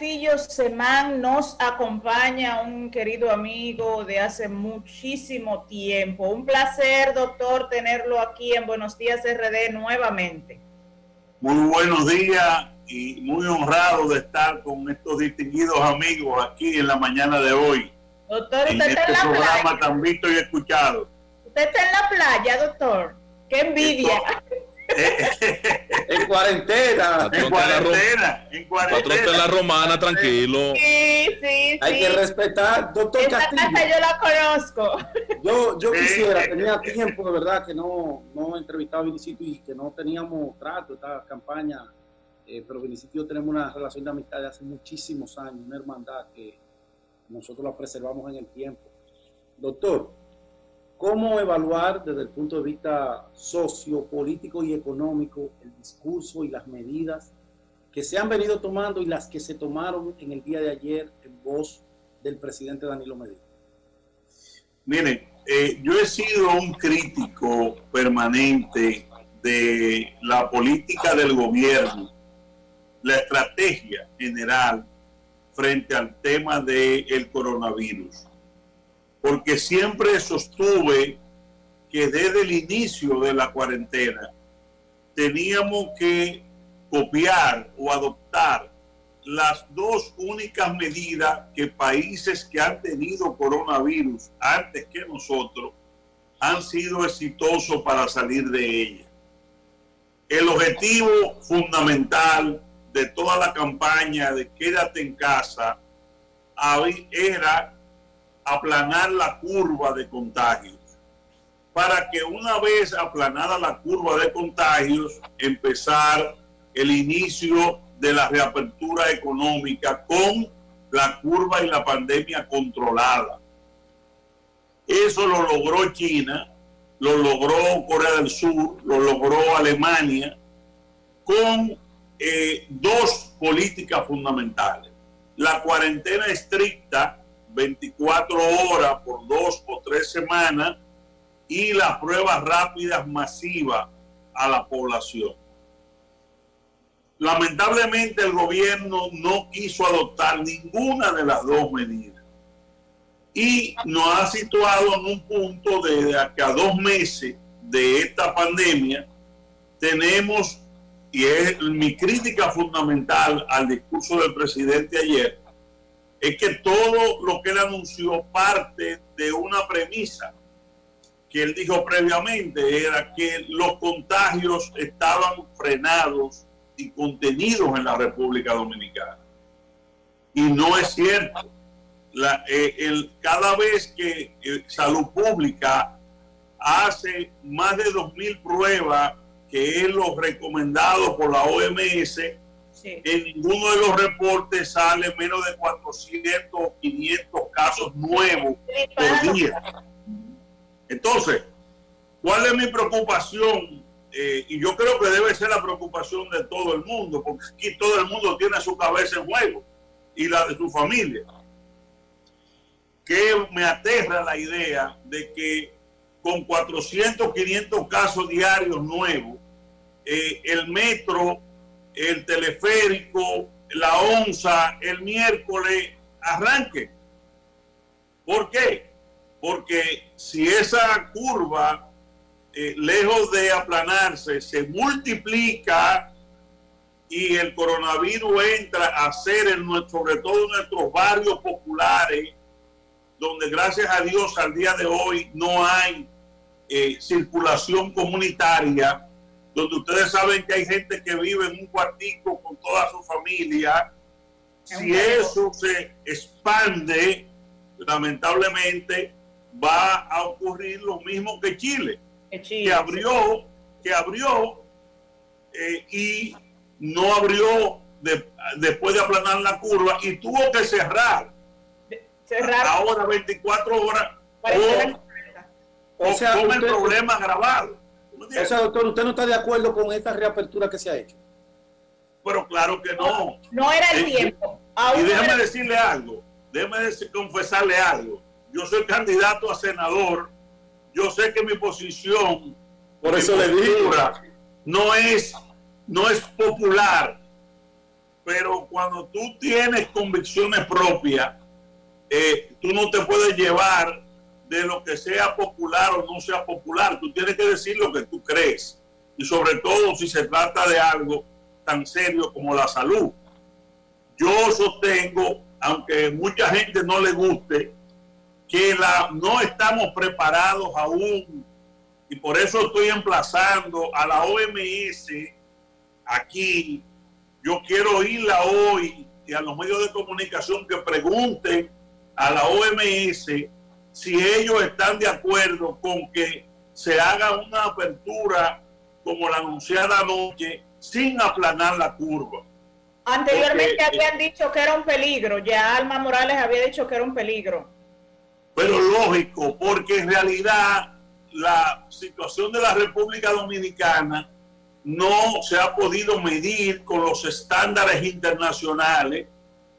Castillo Semán nos acompaña, un querido amigo de hace muchísimo tiempo. Un placer, doctor, tenerlo aquí en Buenos Días RD nuevamente. Muy buenos días y muy honrado de estar con estos distinguidos amigos aquí en la mañana de hoy. Doctor, usted está en este la programa playa. tan visto y escuchado. Usted está en la playa, doctor. Qué envidia. En cuarentena. En cuarentena, en Patrón de la cuarentena. romana, tranquilo. Sí, sí, Hay que respetar. Doctor Esta Castillo, casa yo la conozco. yo, yo Sí. quisiera, tenía tiempo de verdad que no, no entrevistaba a Vinicito y que no teníamos trato, esta campaña, eh, pero Vinicito y yo tenemos una relación de amistad de hace muchísimos años, una hermandad que nosotros la preservamos en el tiempo. Doctor, ¿cómo evaluar desde el punto de vista sociopolítico y económico el discurso y las medidas que se han venido tomando y las que se tomaron en el día de ayer en voz del presidente Danilo Medina? Miren, eh, yo he sido un crítico permanente de la política del gobierno, la estrategia general frente al tema del coronavirus, porque siempre sostuve que desde el inicio de la cuarentena teníamos que copiar o adoptar las dos únicas medidas que países que han tenido coronavirus antes que nosotros han sido exitosos para salir de ella. El objetivo fundamental de toda la campaña de quédate en casa era aplanar la curva de contagios para que una vez aplanada la curva de contagios empezar el inicio de la reapertura económica con la curva y la pandemia controlada. Eso lo logró China, lo logró Corea del Sur, lo logró Alemania, con eh, dos políticas fundamentales. La cuarentena estricta, 24 horas por dos o tres semanas, y las pruebas rápidas masivas a la población. Lamentablemente el gobierno no quiso adoptar ninguna de las dos medidas y nos ha situado en un punto de que a dos meses de esta pandemia tenemos, y es mi crítica fundamental al discurso del presidente ayer, es que todo lo que él anunció parte de una premisa que él dijo previamente, era que los contagios estaban frenados y contenidos en la República Dominicana. Y no es cierto. La, eh, el, cada vez que eh, Salud Pública hace más de 2.000 pruebas, que es lo recomendado por la OMS, Sí. en ninguno de los reportes sale menos de 400 o 500 casos nuevos por día. Entonces, ¿cuál es mi preocupación? Eh, y yo creo que debe ser la preocupación de todo el mundo, porque aquí todo el mundo tiene su cabeza en juego y la de su familia. Que me aterra la idea de que con 400, 500 casos diarios nuevos, eh, el metro, el teleférico, la onza, el miércoles arranque. ¿Por qué? Porque si esa curva, eh, lejos de aplanarse, se multiplica y el coronavirus entra a ser, en nuestro, sobre todo en nuestros barrios populares, donde gracias a Dios al día de hoy no hay eh, circulación comunitaria, donde ustedes saben que hay gente que vive en un cuartico con toda su familia, si eso se expande, lamentablemente va a ocurrir lo mismo que Chile, que abrió, que abrió eh, y no abrió de- después de aplanar la curva y tuvo que cerrar Cerrar. ahora 24 horas o, o O sea, con el problema agravado. ¿Tú me O sea, doctor, ¿usted no está de acuerdo con esta reapertura que se ha hecho? Pero claro que no. No era el Eh, tiempo. Y Aún déjame era- decirle algo, déjame decir- confesarle algo. Yo soy candidato a senador, yo sé que mi posición, Por eso le digo. no es, no es popular, pero cuando tú tienes convicciones propias, eh, tú no te puedes llevar de lo que sea popular o no sea popular. Tú tienes que decir lo que tú crees. Y sobre todo si se trata de algo tan serio como la salud. Yo sostengo, aunque mucha gente no le guste, que la, no estamos preparados aún. Y por eso estoy emplazando a la OMS aquí. Yo quiero oírla hoy y a los medios de comunicación que pregunten a la OMS si ellos están de acuerdo con que se haga una apertura como la anunciada anoche sin aplanar la curva. Anteriormente habían dicho que era un peligro, ya Alma Morales había dicho que era un peligro. Pero lógico, porque en realidad la situación de la República Dominicana no se ha podido medir con los estándares internacionales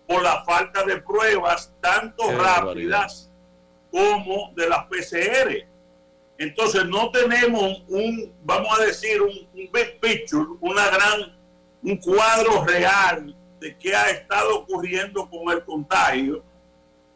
por la falta de pruebas tanto rápidas como de las PCR. Entonces no tenemos un, vamos a decir, un, big picture, una gran, un cuadro real de qué ha estado ocurriendo con el contagio,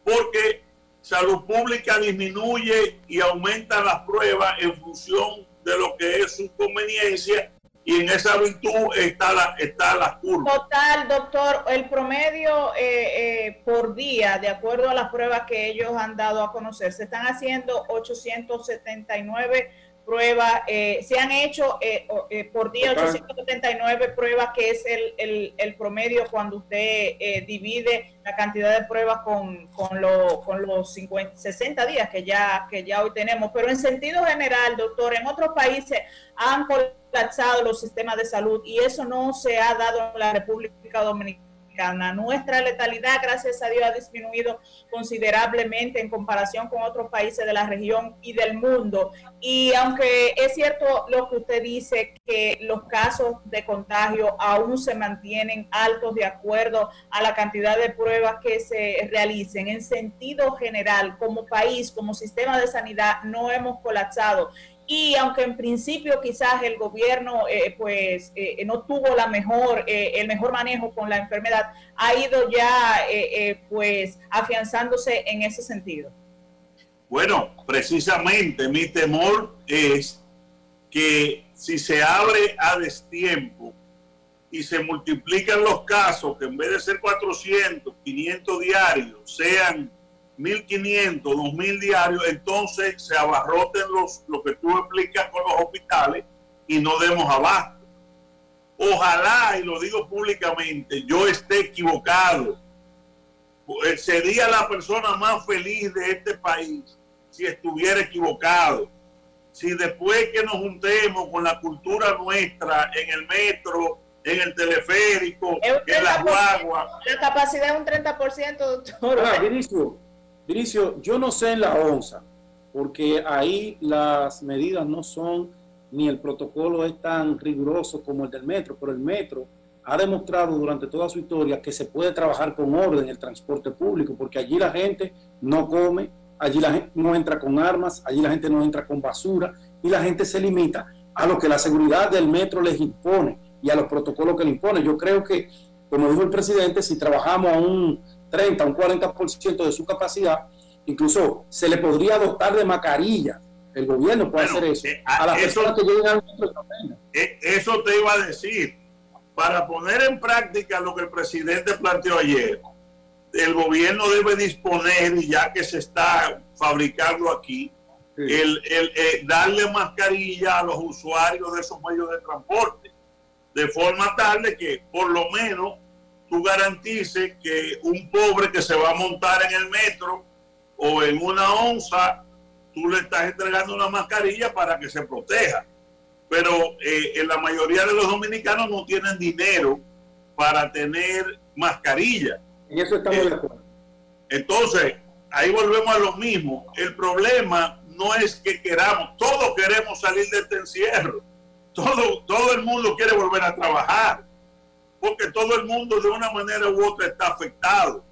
porque salud pública disminuye y aumenta las pruebas en función de lo que es su conveniencia y en esa virtud está la, está la curva. Total, doctor, el promedio eh, eh, por día, de acuerdo a las pruebas que ellos han dado a conocer, se están haciendo 879 pruebas, eh, se han hecho eh, eh, por día 879 pruebas, que es el, el, promedio cuando usted divide la cantidad de pruebas con, con, con los 50, 60 días que ya, que ya hoy tenemos. Pero en sentido general, doctor, en otros países han colapsado los sistemas de salud y eso no se ha dado en la República Dominicana nuestra letalidad, gracias a Dios, ha disminuido considerablemente en comparación con otros países de la región y del mundo. Y aunque es cierto lo que usted dice, que los casos de contagio aún se mantienen altos de acuerdo a la cantidad de pruebas que se realicen, en sentido general, como país, como sistema de sanidad, no hemos colapsado y aunque en principio quizás el gobierno eh, pues eh, no tuvo la mejor eh, el mejor manejo con la enfermedad ha ido ya pues afianzándose en ese sentido. Bueno precisamente mi temor es que si se abre a destiempo y se multiplican los casos que en vez de ser 400 500 diarios sean 1.500, 2.000 diarios, entonces se abarroten los, lo que tú explicas con los hospitales y no demos abasto. Ojalá, y lo digo públicamente, yo esté equivocado. Eh, sería la persona más feliz de este país si estuviera equivocado. Si después que nos juntemos con la cultura nuestra en el metro, en el teleférico, en las guaguas. La capacidad es un 30%, doctor. Ah, Diricio, yo no sé en la onza, porque ahí las medidas no son, ni el protocolo es tan riguroso como el del metro, pero el metro ha demostrado durante toda su historia que se puede trabajar con orden en el transporte público, porque allí la gente no come, allí la gente no entra con armas, allí la gente no entra con basura y la gente se limita a lo que la seguridad del metro les impone y a los protocolos que le impone. Yo creo que, como dijo el presidente, si trabajamos a un 30, un 40% de su capacidad, incluso se le podría dotar de mascarilla. El gobierno puede hacer eso. Eh, a, las personas que lleguen al eh, Eso te iba a decir. Para poner en práctica lo que el presidente planteó ayer, el gobierno debe disponer, y ya que se está fabricando aquí, el, el eh, darle mascarilla a los usuarios de esos medios de transporte, de forma tal de que por lo menos tú garantices que un pobre que se va a montar en el metro o en una onza, tú le estás entregando una mascarilla para que se proteja. Pero eh, en la mayoría de los dominicanos no tienen dinero para tener mascarilla. En eso estamos de acuerdo. Entonces, ahí volvemos a lo mismo. El problema no es que queramos, todos queremos salir de este encierro. Todo, todo el mundo quiere volver a trabajar porque todo el mundo de una manera u otra está afectado.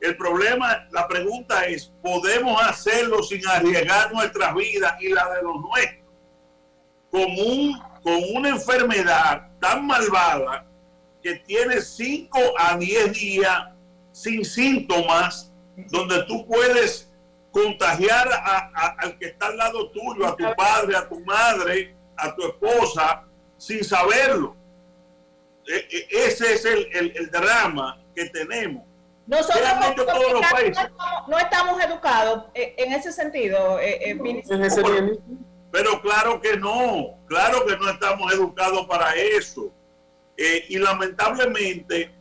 El problema, la pregunta es, ¿podemos hacerlo sin arriesgar nuestras vidas y la de los nuestros? Con, un, con una enfermedad tan malvada que tiene 5 a 10 días sin síntomas, donde tú puedes contagiar al que está al lado tuyo, a tu padre, a tu madre, a tu esposa, sin saberlo. E, e, ese es el, drama que tenemos. Nosotros no, estamos, educados eh, en ese sentido. Eh, eh, pero claro que no, claro que no estamos educados para eso. y lamentablemente,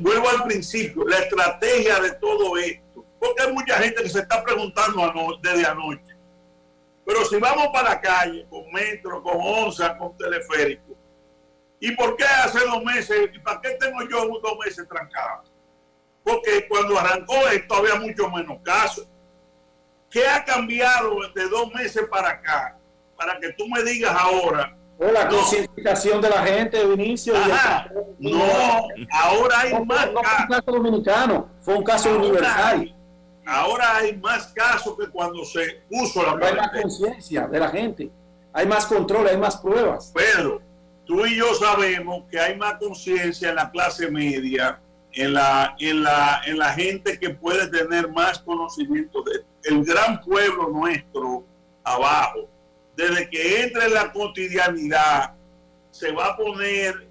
vuelvo, al principio, la estrategia de todo esto, porque hay mucha gente que se está preguntando desde anoche pero si vamos para la calle con metro, con onza, con teleférico, ¿y por qué hace dos meses? ¿Y para qué tengo yo dos meses trancado? Porque cuando arrancó esto había mucho menos casos. ¿Qué ha cambiado de dos meses para acá? Para que tú me digas ahora. la concientización de la gente, Vinicio. no, ahora hay más casos. fue un caso dominicano, fue un caso universal. Ahora hay más casos que cuando se puso la Hay más conciencia de la gente, hay más control, hay más pruebas. Pedro, tú y yo sabemos que hay más conciencia en la clase media, en la, en la, en la gente que puede tener más conocimiento de el gran pueblo nuestro abajo. Desde que entre en la cotidianidad, se va a poner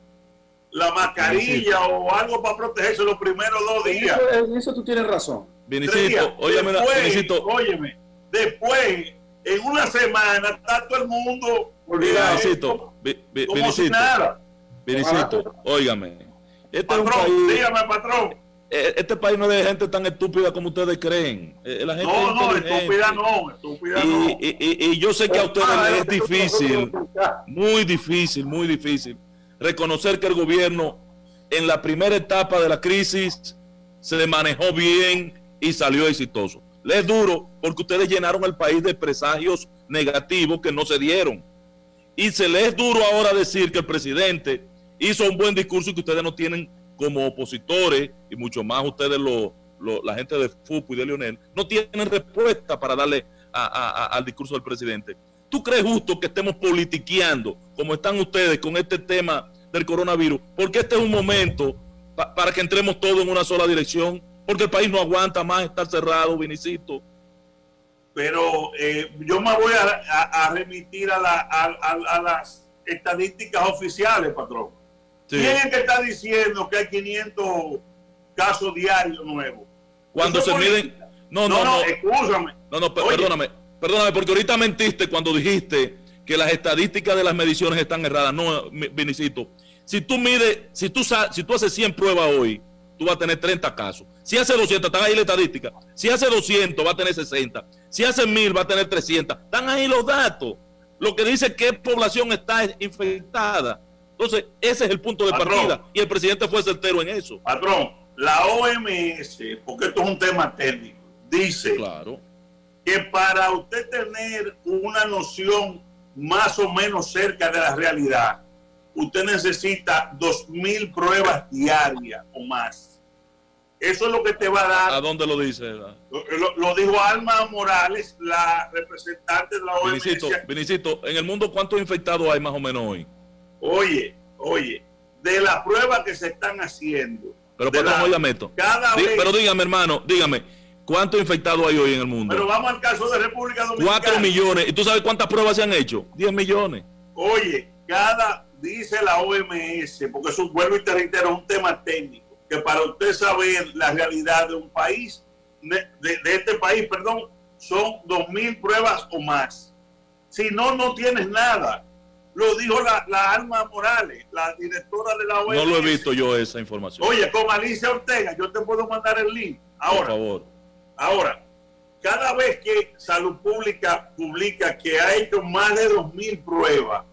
la mascarilla o algo para protegerse los primeros dos días. En eso tú tienes razón Vinicito, óyeme, después, óyeme, después, en una semana, está todo el mundo. Vinicito, Vinicito, Vinicito, óigame. Este patrón, es un país, dígame, patrón. E, este país no es de gente tan estúpida como ustedes creen. E, la gente no, no, estúpida no, estúpida y, no. Y, y, y, yo sé que a ustedes les es difícil, muy difícil, muy difícil, reconocer que el gobierno en la primera etapa de la crisis se manejó bien y salió exitoso. Le es duro porque ustedes llenaron el país de presagios negativos que no se dieron. Y se les es duro ahora decir que el presidente hizo un buen discurso y que ustedes no tienen como opositores, y mucho más ustedes, lo, la gente de FUPU y de Leonel, no tienen respuesta para darle al discurso del presidente. ¿Tú crees justo que estemos politiqueando como están ustedes con este tema del coronavirus? Porque este es un momento para que entremos todos en una sola dirección porque el país no aguanta más estar cerrado, Vinicito. Pero eh, yo me voy a, remitir a, las estadísticas oficiales, patrón. ¿Quién es que está diciendo que hay 500 casos diarios nuevos? Cuando se miden... No, no, no, no, No, no, perdóname, perdóname, porque ahorita mentiste cuando dijiste que las estadísticas de las mediciones están erradas. No, Vinicito. Si tú mides, si tú, si tú haces 100 pruebas hoy, tú vas a tener 30 casos. Si hace 200, están ahí la estadística. Si hace 200, va a tener 60. Si hace 1000, va a tener 300. Están ahí los datos. Lo que dice qué población está infectada. Entonces, ese es el punto de partida. Y el presidente fue certero en eso. Patrón, la OMS, porque esto es un tema técnico, dice claro. que para usted tener una noción más o menos cerca de la realidad, usted necesita 2.000 pruebas diarias o más. Eso es lo que te va a dar. ¿A dónde lo dice? Lo, dijo Alma Morales, la representante de la OMS. Vinicito, en el mundo, ¿cuántos infectados hay más o menos hoy? Oye, oye, de las pruebas que se están haciendo. Pero la, ya meto. Cada vez, pero dígame, hermano, dígame, ¿cuántos infectados hay hoy en el mundo? Pero vamos al caso de República Dominicana. 4 millones. ¿Y tú sabes cuántas pruebas se han hecho? 10 millones. Oye, cada dice la OMS, porque eso vuelvo y te reitero, es un tema técnico, que para usted saber la realidad de un país, de, este país, perdón, son dos mil pruebas o más. Si no, no tienes nada. Lo dijo la, la Alma Morales, la directora de la OMS. No lo he visto yo esa información. Oye, con Alicia Ortega, yo te puedo mandar el link. Ahora, Por favor. Ahora, cada vez que Salud Pública publica que ha hecho más de dos mil pruebas,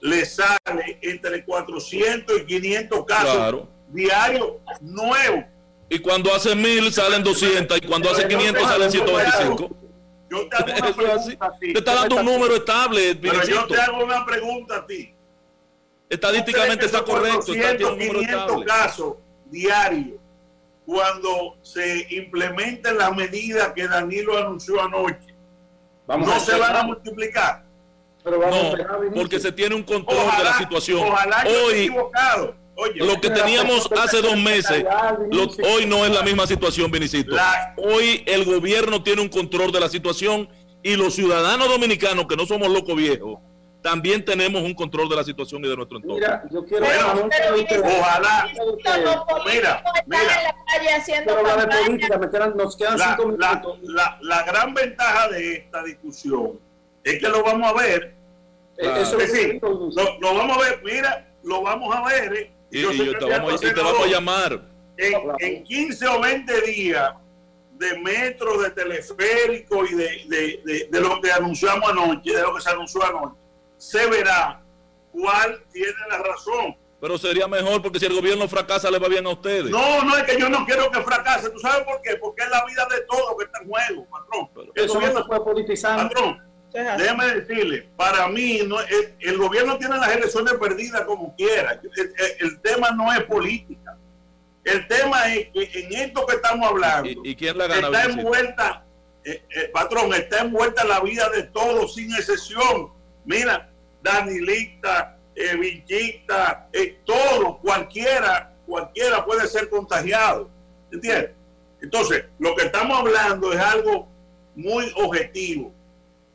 le sale entre 400 y 500 casos diarios nuevos. Y cuando hace mil salen 200 y cuando hace 500 salen 125. Yo te hago una pregunta a ti. Te está dando un número estable. Pero yo te hago una pregunta a ti. Estadísticamente está correcto. 400, 500 casos diarios cuando se implementen las medidas que Danilo anunció anoche. Vamos no se van a multiplicar. No, porque se tiene un control de la situación. Hoy, lo que teníamos hace dos meses, hoy no es la misma situación, Benicito. Hoy el gobierno tiene un control de la situación y los ciudadanos dominicanos, que no somos locos viejos, también tenemos un control de la situación y de nuestro entorno. Mira, yo quiero ojalá. Mira, mira. nos quedan cinco minutos. La, la, gran ventaja de esta discusión es que lo vamos a ver. Eh, eso es decir, lo, lo, vamos a ver, mira, lo vamos a ver. Eh. Y, y te, vamos, te vamos a llamar. En, en 15 o 20 días de metro, de teleférico y de, de, de, de, lo que anunciamos anoche, de lo que se anunció anoche, se verá cuál tiene la razón. Pero sería mejor porque si el gobierno fracasa le va bien a ustedes. No, no es que yo no quiero que fracase. ¿Tú sabes por qué? Porque es la vida de todos que está en juego, patrón. el gobierno, puede politizar. Patrón, déjame decirle, para mí no, el, gobierno tiene las elecciones perdidas como quiera. El, tema no es política. El tema es que en esto que estamos hablando, ¿Y, quién la gana, está envuelta, eh, eh, patrón, está envuelta la vida de todos sin excepción Mira, Danilita, eh, Villita, eh, todo, cualquiera, cualquiera puede ser contagiado. ¿Entiendes? Entonces, lo que estamos hablando es algo muy objetivo.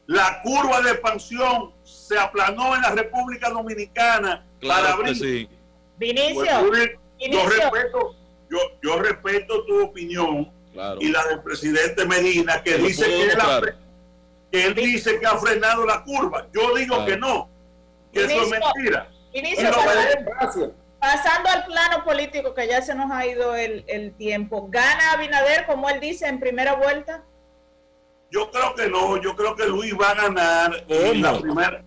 La curva de expansión se aplanó en la República Dominicana para abrir. Sí. Vinicio, pues, yo, respeto, yo, yo respeto tu opinión y la del presidente Medina, que dice que él dice que ha frenado la curva. Yo digo que no, que eso es mentira. pasando, al plano político, que ya se nos ha ido el, tiempo, ¿gana Abinader, como él dice, en primera vuelta? Yo creo que no, yo creo que Luis va a ganar en la primera,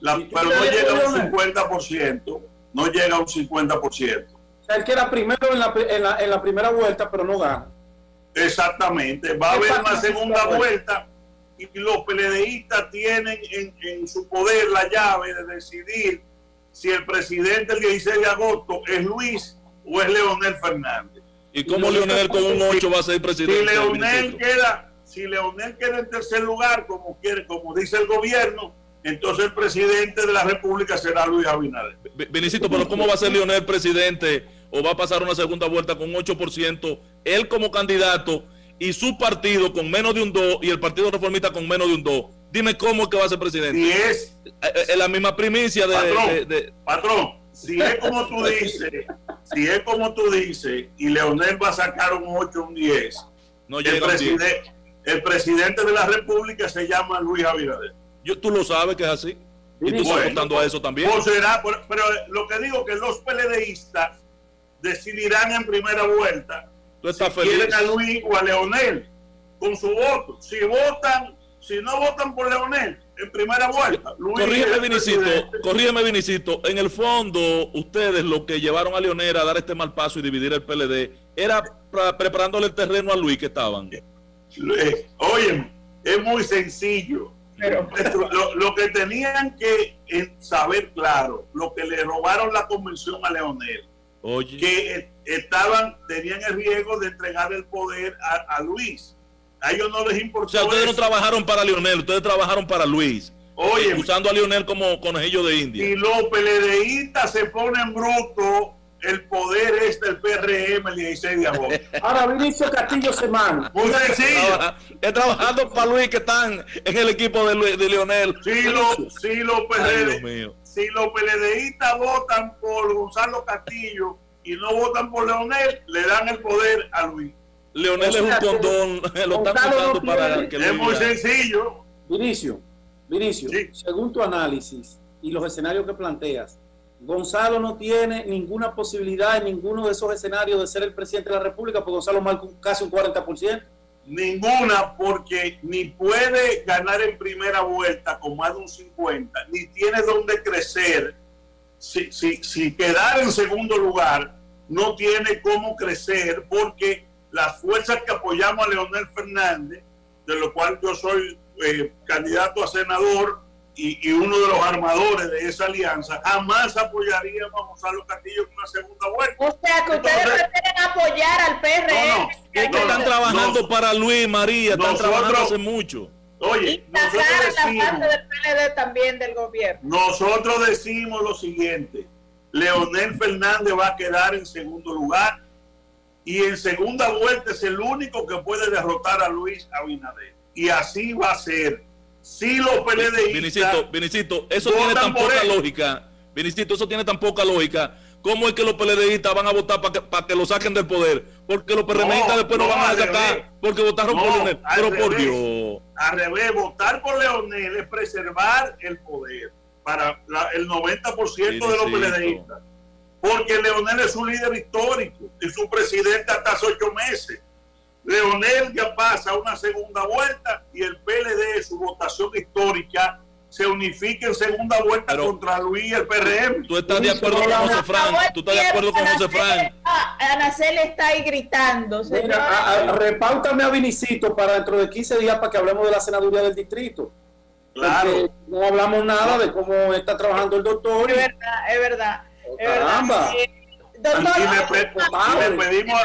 pero no llega a un 50%, no llega a un 50%. O sea, él queda primero en la, en la, en la primera vuelta, pero no gana. Exactamente, va a haber una segunda vuelta y los PLDistas tienen en, su poder la llave de decidir si el presidente el 16 de agosto es Luis o es Leonel Fernández. ¿Y cómo Leonel con un 8 va a ser presidente? Si Leonel queda, si Leonel queda en tercer lugar, como quiere, como dice el gobierno, entonces el presidente de la República será Luis Abinader. Benicito, pero ¿cómo va a ser Leonel presidente o va a pasar una segunda vuelta con 8%? Él como candidato y su partido con menos de un 2 y el Partido Reformista con menos de un 2. Dime cómo es que va a ser presidente. Si es, eh, eh, la misma primicia de patrón, si es como tú dices, si es como tú dices, y Leonel va a sacar un 8, un 10, no el, presidente, el presidente de la República se llama Luis Abinader. Yo, tú lo sabes que es así. Y tú estás contando a eso también. Pues será, pero, lo que digo que los PLDistas decidirán en primera vuelta Tú estás si quieren a Luis o a Leonel con su voto. Si votan, si no votan por Leonel en primera vuelta. corrígeme, Vinicito, corrígeme, Vinicito. En el fondo, ustedes lo que llevaron a Leonel a dar este mal paso y dividir el PLD era preparándole el terreno a Luis que estaban. Eh, oye, es muy sencillo. Pero, lo, lo, que tenían que saber claro, lo que le robaron la convención a Leonel, Oye. que estaban, tenían el riesgo de entregar el poder a, Luis. A ellos no les importó. O sea, ustedes no trabajaron para Lionel, ustedes trabajaron para Luis. Oye, usando a Lionel como conejillo de India. Y los PLDistas se ponen bruto, el poder es del PRM el 16 de agosto. Ahora, Vinicio Castillo Semana. Muy sencillo. Es trabajando para Luis que están en el equipo de, de Lionel. Si los si lo si los PLDistas votan por Gonzalo Castillo y no votan por Leonel, le dan el poder a Luis. Leonel es un condón, lo están usando para que Es muy sencillo. Vinicio, Vinicio, según tu análisis y los escenarios que planteas, Gonzalo no tiene ninguna posibilidad en ninguno de esos escenarios de ser el presidente de la República, porque Gonzalo marca casi un 40%. Ninguna, porque ni puede ganar en primera vuelta con más de un 50, ni tiene donde crecer. Si, si, si quedar en segundo lugar, no tiene cómo crecer porque las fuerzas que apoyamos a Leonel Fernández, de lo cual yo soy eh, candidato a senador y, uno de los armadores de esa alianza, jamás apoyaríamos a Gonzalo Castillo en una segunda vuelta. O sea, que ustedes prefieren apoyar al PRM. No, no, están trabajando para Luis María, están trabajando hace mucho. Oye, nosotros decimos, del PLD también del gobierno. Nosotros decimos lo siguiente, Leonel Fernández va a quedar en segundo lugar y en segunda vuelta es el único que puede derrotar a Luis Abinader. Y así va a ser. Si los PLD Vinicito, Vinicito, eso tiene tan poca lógica. Vinicito, eso tiene tan poca lógica ¿Cómo es que los PLDistas van a votar para que, para que lo saquen del poder? Porque los PRMistas después no, van a sacar porque votaron por Leonel. Pero por Dios. Al revés, votar por Leonel es preservar el poder para el 90% de los PLDistas. Porque Leonel es un líder histórico y su presidente hasta hace ocho meses. Leonel ya pasa una segunda vuelta y el PLD, su votación histórica, se unifique en segunda vuelta contra Luis y el PRM. ¿Tú estás de acuerdo con José Fran? ¿Tú estás de acuerdo con José Fran? Anacel está ahí gritando. Mira, repáutame a Vinicito para dentro de 15 días para que hablemos de la senaduría del distrito. Claro. no hablamos nada de cómo está trabajando el doctor. Es verdad, es verdad. caramba. doctor, y le, pedimos...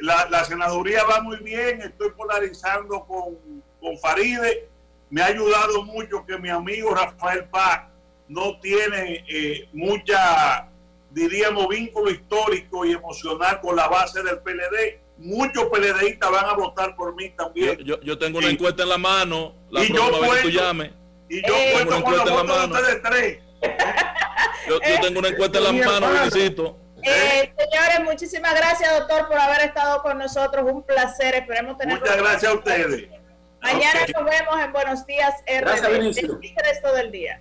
La, la senaduría va muy bien, estoy polarizando con, con Faride me ha ayudado mucho que mi amigo Rafael Paz no tiene eh, mucha, diríamos, vínculo histórico y emocional con la base del PLD. Muchos PLDistas van a votar por mí también. Yo, tengo una encuesta en la mano, la y yo cuento, que tú llames. Y yo eh, cuento con la mano. de tres. Yo, tengo una encuesta en la mano, felicito. Eh, señores, muchísimas gracias, doctor, por haber estado con nosotros. Un placer. Esperemos tener. Muchas gracias a ustedes. Mañana nos vemos en Buenos Días RD. El resto del día.